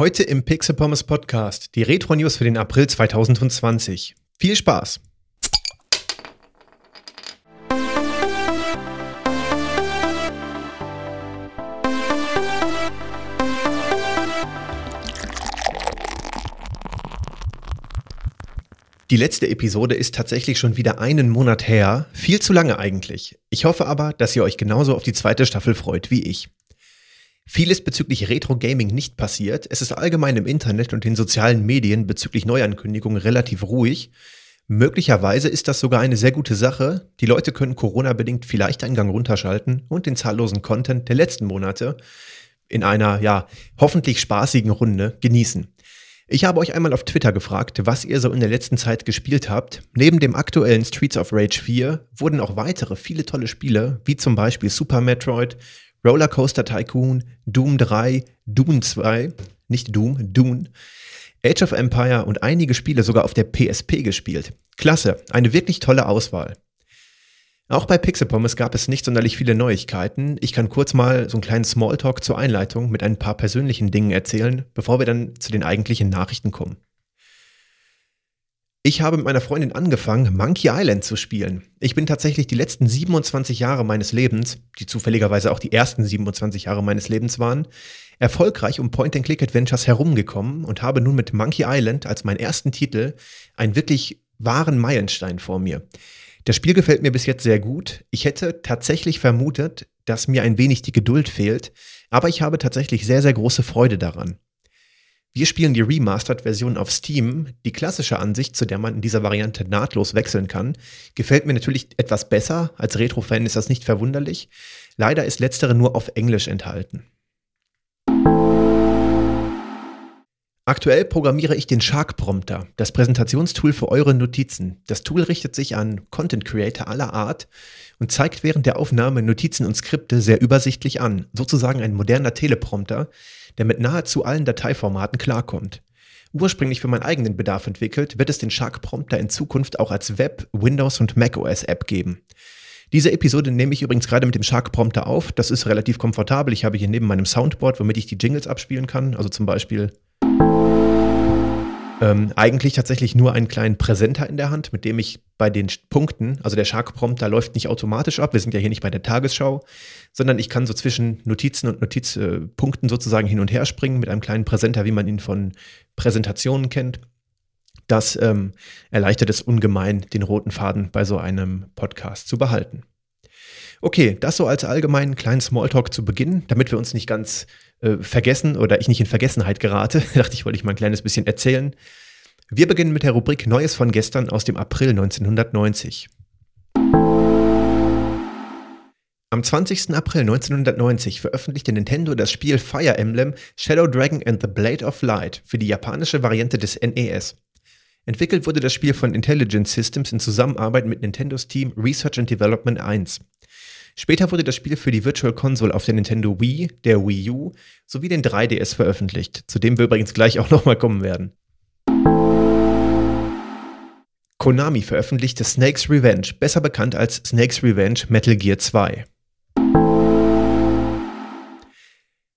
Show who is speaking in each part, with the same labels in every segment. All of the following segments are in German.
Speaker 1: Heute im Pixel Pommes Podcast die Retro News für den April 2020. Viel Spaß! Die letzte Episode ist tatsächlich schon wieder einen Monat her. Viel zu lange eigentlich. Ich hoffe aber, dass ihr euch genauso auf die zweite Staffel freut wie ich. Viel ist bezüglich Retro Gaming nicht passiert. Es ist allgemein im Internet und den sozialen Medien bezüglich Neuankündigungen relativ ruhig. Möglicherweise ist das sogar eine sehr gute Sache. Die Leute können Corona-bedingt vielleicht einen Gang runterschalten und den zahllosen Content der letzten Monate in einer, ja, hoffentlich spaßigen Runde genießen. Ich habe euch einmal auf Twitter gefragt, was ihr so in der letzten Zeit gespielt habt. Neben dem aktuellen Streets of Rage 4 wurden auch weitere viele tolle Spiele, wie zum Beispiel Super Metroid, Rollercoaster Tycoon, Doom 3, Doom 2, nicht Doom, Dune, Age of Empire und einige Spiele sogar auf der PSP gespielt. Klasse, eine wirklich tolle Auswahl. Auch bei Pixel Pommes gab es nicht sonderlich viele Neuigkeiten. Ich kann kurz mal so einen kleinen Smalltalk zur Einleitung mit ein paar persönlichen Dingen erzählen, bevor wir dann zu den eigentlichen Nachrichten kommen. Ich habe mit meiner Freundin angefangen, Monkey Island zu spielen. Ich bin tatsächlich die letzten 27 Jahre meines Lebens, die zufälligerweise auch die ersten 27 Jahre meines Lebens waren, erfolgreich um Point-and-Click-Adventures herumgekommen und habe nun mit Monkey Island als meinen ersten Titel einen wirklich wahren Meilenstein vor mir. Das Spiel gefällt mir bis jetzt sehr gut. Ich hätte tatsächlich vermutet, dass mir ein wenig die Geduld fehlt, aber ich habe tatsächlich sehr, sehr große Freude daran. Wir spielen die Remastered-Version auf Steam. Die klassische Ansicht, zu der man in dieser Variante nahtlos wechseln kann, gefällt mir natürlich etwas besser. Als Retro-Fan ist das nicht verwunderlich. Leider ist letztere nur auf Englisch enthalten. Aktuell programmiere ich den Shark Prompter, das Präsentationstool für eure Notizen. Das Tool richtet sich an Content Creator aller Art und zeigt während der Aufnahme Notizen und Skripte sehr übersichtlich an, sozusagen ein moderner Teleprompter, der mit nahezu allen Dateiformaten klarkommt. Ursprünglich für meinen eigenen Bedarf entwickelt, wird es den Shark Prompter in Zukunft auch als Web-, Windows- und macOS-App geben. Diese Episode nehme ich übrigens gerade mit dem Shark Prompter auf. Das ist relativ komfortabel. Ich habe hier neben meinem Soundboard, womit ich die Jingles abspielen kann. Also zum Beispiel ähm, eigentlich tatsächlich nur einen kleinen Präsenter in der Hand, mit dem ich bei den Punkten, also der Shark Prompter läuft nicht automatisch ab, wir sind ja hier nicht bei der Tagesschau, sondern ich kann so zwischen Notizen und Notizpunkten äh, sozusagen hin und her springen mit einem kleinen Präsenter, wie man ihn von Präsentationen kennt. Das ähm, erleichtert es ungemein, den roten Faden bei so einem Podcast zu behalten. Okay, das so als allgemeinen kleinen Smalltalk zu Beginn, damit wir uns nicht ganz äh, vergessen oder ich nicht in Vergessenheit gerate. dachte ich, wollte ich mal ein kleines bisschen erzählen. Wir beginnen mit der Rubrik Neues von gestern aus dem April 1990. Am 20. April 1990 veröffentlichte Nintendo das Spiel Fire Emblem Shadow Dragon and the Blade of Light für die japanische Variante des NES. Entwickelt wurde das Spiel von Intelligent Systems in Zusammenarbeit mit Nintendos Team Research and Development 1. Später wurde das Spiel für die Virtual Console auf der Nintendo Wii, der Wii U sowie den 3DS veröffentlicht, zu dem wir übrigens gleich auch nochmal kommen werden. Konami veröffentlichte Snake's Revenge, besser bekannt als Snake's Revenge Metal Gear 2.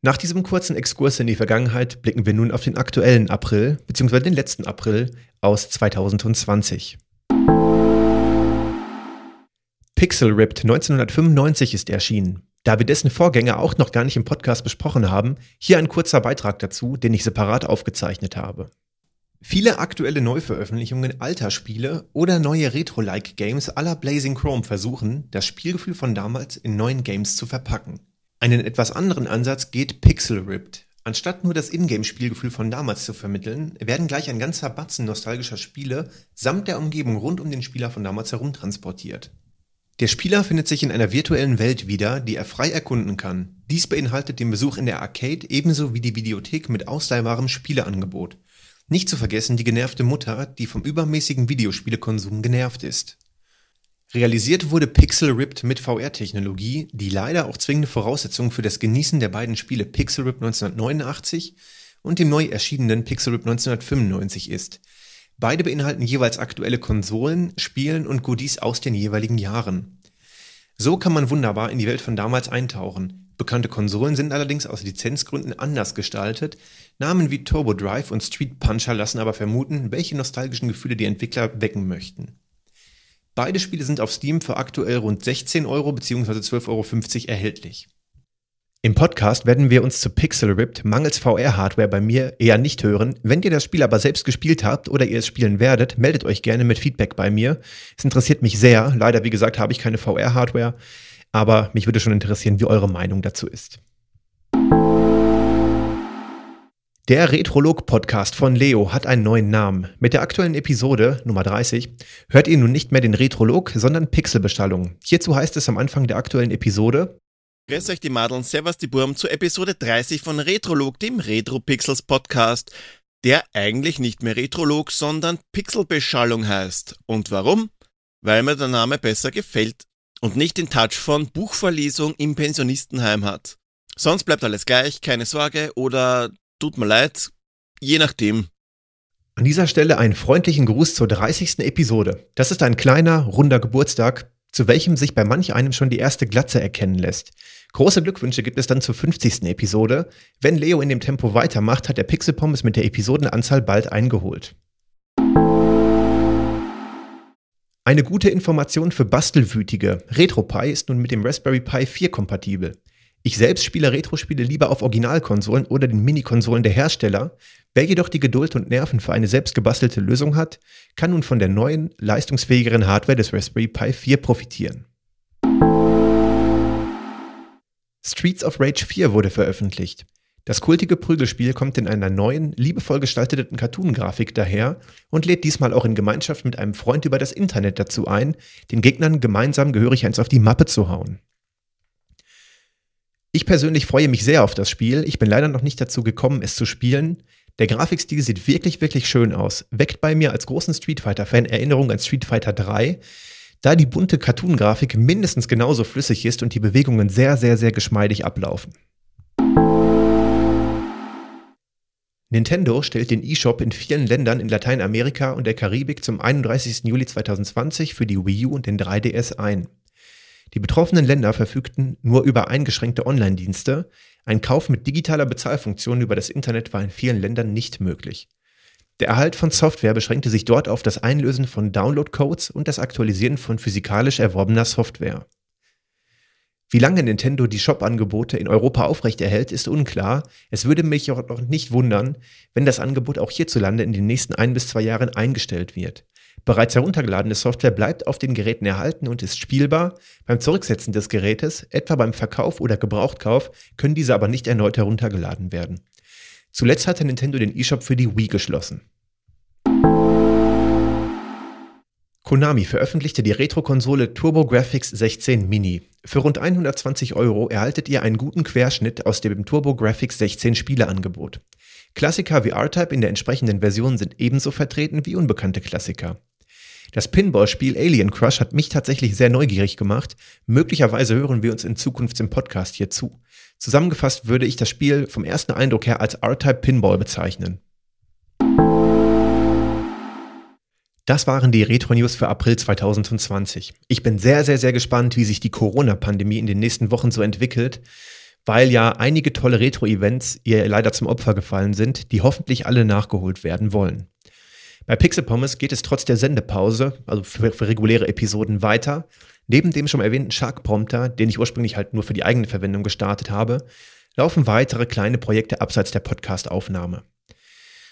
Speaker 1: Nach diesem kurzen Exkurs in die Vergangenheit blicken wir nun auf den aktuellen April bzw. den letzten April aus 2020. Pixel Ripped 1995 ist erschienen. Da wir dessen Vorgänger auch noch gar nicht im Podcast besprochen haben, hier ein kurzer Beitrag dazu, den ich separat aufgezeichnet habe. Viele aktuelle Neuveröffentlichungen alter Spiele oder neue Retro-like Games aller Blazing Chrome versuchen, das Spielgefühl von damals in neuen Games zu verpacken. Einen etwas anderen Ansatz geht Pixel Ripped. Anstatt nur das Ingame-Spielgefühl von damals zu vermitteln, werden gleich ein ganzer Batzen nostalgischer Spiele samt der Umgebung rund um den Spieler von damals herumtransportiert. Der Spieler findet sich in einer virtuellen Welt wieder, die er frei erkunden kann. Dies beinhaltet den Besuch in der Arcade ebenso wie die Videothek mit ausleihbarem Spieleangebot. Nicht zu vergessen die genervte Mutter, die vom übermäßigen Videospielekonsum genervt ist. Realisiert wurde Pixel Ripped mit VR-Technologie, die leider auch zwingende Voraussetzung für das Genießen der beiden Spiele Pixel Ripped 1989 und dem neu erschienenen Pixel Ripped 1995 ist. Beide beinhalten jeweils aktuelle Konsolen, Spielen und Goodies aus den jeweiligen Jahren. So kann man wunderbar in die Welt von damals eintauchen. Bekannte Konsolen sind allerdings aus Lizenzgründen anders gestaltet. Namen wie Turbo Drive und Street Puncher lassen aber vermuten, welche nostalgischen Gefühle die Entwickler wecken möchten. Beide Spiele sind auf Steam für aktuell rund 16 Euro bzw. 12,50 Euro erhältlich. Im Podcast werden wir uns zu Pixel Ripped mangels VR-Hardware bei mir eher nicht hören. Wenn ihr das Spiel aber selbst gespielt habt oder ihr es spielen werdet, meldet euch gerne mit Feedback bei mir. Es interessiert mich sehr. Leider, wie gesagt, habe ich keine VR-Hardware, aber mich würde schon interessieren, wie eure Meinung dazu ist. Der Retrolog-Podcast von Leo hat einen neuen Namen. Mit der aktuellen Episode, Nummer 30, hört ihr nun nicht mehr den Retrolog, sondern Pixelbestellung. Hierzu heißt es am Anfang der aktuellen Episode,
Speaker 2: Grüß euch die Madeln, servus die Burm zur Episode 30 von Retrolog, dem Retro Pixels Podcast, der eigentlich nicht mehr Retrolog, sondern Pixelbeschallung heißt. Und warum? Weil mir der Name besser gefällt und nicht den Touch von Buchverlesung im Pensionistenheim hat. Sonst bleibt alles gleich, keine Sorge oder tut mir leid, je nachdem.
Speaker 1: An dieser Stelle einen freundlichen Gruß zur 30. Episode. Das ist ein kleiner, runder Geburtstag, zu welchem sich bei manch einem schon die erste Glatze erkennen lässt. Große Glückwünsche gibt es dann zur 50. Episode. Wenn Leo in dem Tempo weitermacht, hat der Pixel Pommes mit der Episodenanzahl bald eingeholt. Eine gute Information für Bastelwütige. RetroPie ist nun mit dem Raspberry Pi 4 kompatibel. Ich selbst spiele Retro-Spiele lieber auf Originalkonsolen oder den Minikonsolen der Hersteller. Wer jedoch die Geduld und Nerven für eine selbst gebastelte Lösung hat, kann nun von der neuen, leistungsfähigeren Hardware des Raspberry Pi 4 profitieren. Streets of Rage 4 wurde veröffentlicht. Das kultige Prügelspiel kommt in einer neuen, liebevoll gestalteten Cartoon-Grafik daher und lädt diesmal auch in Gemeinschaft mit einem Freund über das Internet dazu ein, den Gegnern gemeinsam gehörig eins auf die Mappe zu hauen. Ich persönlich freue mich sehr auf das Spiel. Ich bin leider noch nicht dazu gekommen, es zu spielen. Der Grafikstil sieht wirklich, wirklich schön aus. Weckt bei mir als großen Street Fighter-Fan Erinnerung an Street Fighter 3, da die bunte Cartoon-Grafik mindestens genauso flüssig ist und die Bewegungen sehr, sehr, sehr geschmeidig ablaufen. Nintendo stellt den eShop in vielen Ländern in Lateinamerika und der Karibik zum 31. Juli 2020 für die Wii U und den 3DS ein. Die betroffenen Länder verfügten nur über eingeschränkte Online-Dienste. Ein Kauf mit digitaler Bezahlfunktion über das Internet war in vielen Ländern nicht möglich. Der Erhalt von Software beschränkte sich dort auf das Einlösen von Download-Codes und das Aktualisieren von physikalisch erworbener Software. Wie lange Nintendo die Shop-Angebote in Europa aufrechterhält, ist unklar. Es würde mich auch noch nicht wundern, wenn das Angebot auch hierzulande in den nächsten ein bis zwei Jahren eingestellt wird. Bereits heruntergeladene Software bleibt auf den Geräten erhalten und ist spielbar. Beim Zurücksetzen des Gerätes, etwa beim Verkauf oder Gebrauchtkauf, können diese aber nicht erneut heruntergeladen werden. Zuletzt hatte Nintendo den eShop für die Wii geschlossen. Konami veröffentlichte die Retro-Konsole TurboGrafx 16 Mini. Für rund 120 Euro erhaltet ihr einen guten Querschnitt aus dem TurboGrafx 16 Spieleangebot. Klassiker wie R-Type in der entsprechenden Version sind ebenso vertreten wie unbekannte Klassiker. Das Pinball-Spiel Alien Crush hat mich tatsächlich sehr neugierig gemacht. Möglicherweise hören wir uns in Zukunft im Podcast hier zu. Zusammengefasst würde ich das Spiel vom ersten Eindruck her als R-Type Pinball bezeichnen. Das waren die Retro-News für April 2020. Ich bin sehr, sehr, sehr gespannt, wie sich die Corona-Pandemie in den nächsten Wochen so entwickelt, weil ja einige tolle Retro-Events ihr leider zum Opfer gefallen sind, die hoffentlich alle nachgeholt werden wollen. Bei Pixel Pommes geht es trotz der Sendepause, also für, für reguläre Episoden, weiter. Neben dem schon erwähnten Shark Prompter, den ich ursprünglich halt nur für die eigene Verwendung gestartet habe, laufen weitere kleine Projekte abseits der Podcast-Aufnahme.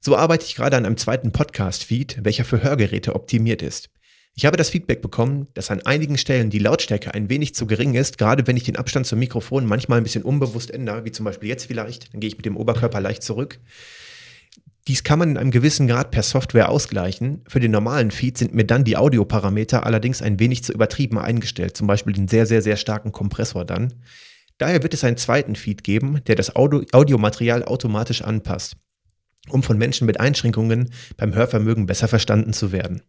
Speaker 1: So arbeite ich gerade an einem zweiten Podcast-Feed, welcher für Hörgeräte optimiert ist. Ich habe das Feedback bekommen, dass an einigen Stellen die Lautstärke ein wenig zu gering ist, gerade wenn ich den Abstand zum Mikrofon manchmal ein bisschen unbewusst ändere, wie zum Beispiel jetzt vielleicht, dann gehe ich mit dem Oberkörper leicht zurück. Dies kann man in einem gewissen Grad per Software ausgleichen. Für den normalen Feed sind mir dann die Audioparameter allerdings ein wenig zu übertrieben eingestellt, zum Beispiel den sehr, sehr, sehr starken Kompressor dann. Daher wird es einen zweiten Feed geben, der das Audio Audiomaterial automatisch anpasst, um von Menschen mit Einschränkungen beim Hörvermögen besser verstanden zu werden.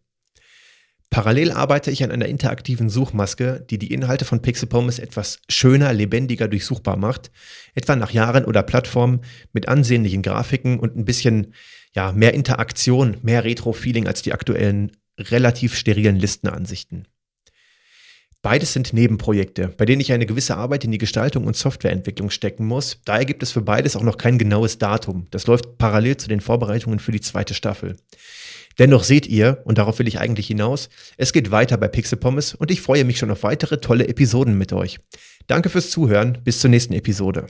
Speaker 1: Parallel arbeite ich an einer interaktiven Suchmaske, die die Inhalte von Pixel Pommes etwas schöner, lebendiger durchsuchbar macht, etwa nach Jahren oder Plattformen mit ansehnlichen Grafiken und ein bisschen ja, mehr Interaktion, mehr Retro-Feeling als die aktuellen relativ sterilen Listenansichten. Beides sind Nebenprojekte, bei denen ich eine gewisse Arbeit in die Gestaltung und Softwareentwicklung stecken muss. Daher gibt es für beides auch noch kein genaues Datum. Das läuft parallel zu den Vorbereitungen für die zweite Staffel. Dennoch seht ihr, und darauf will ich eigentlich hinaus, es geht weiter bei Pixel Pommes und ich freue mich schon auf weitere tolle Episoden mit euch. Danke fürs Zuhören, bis zur nächsten Episode.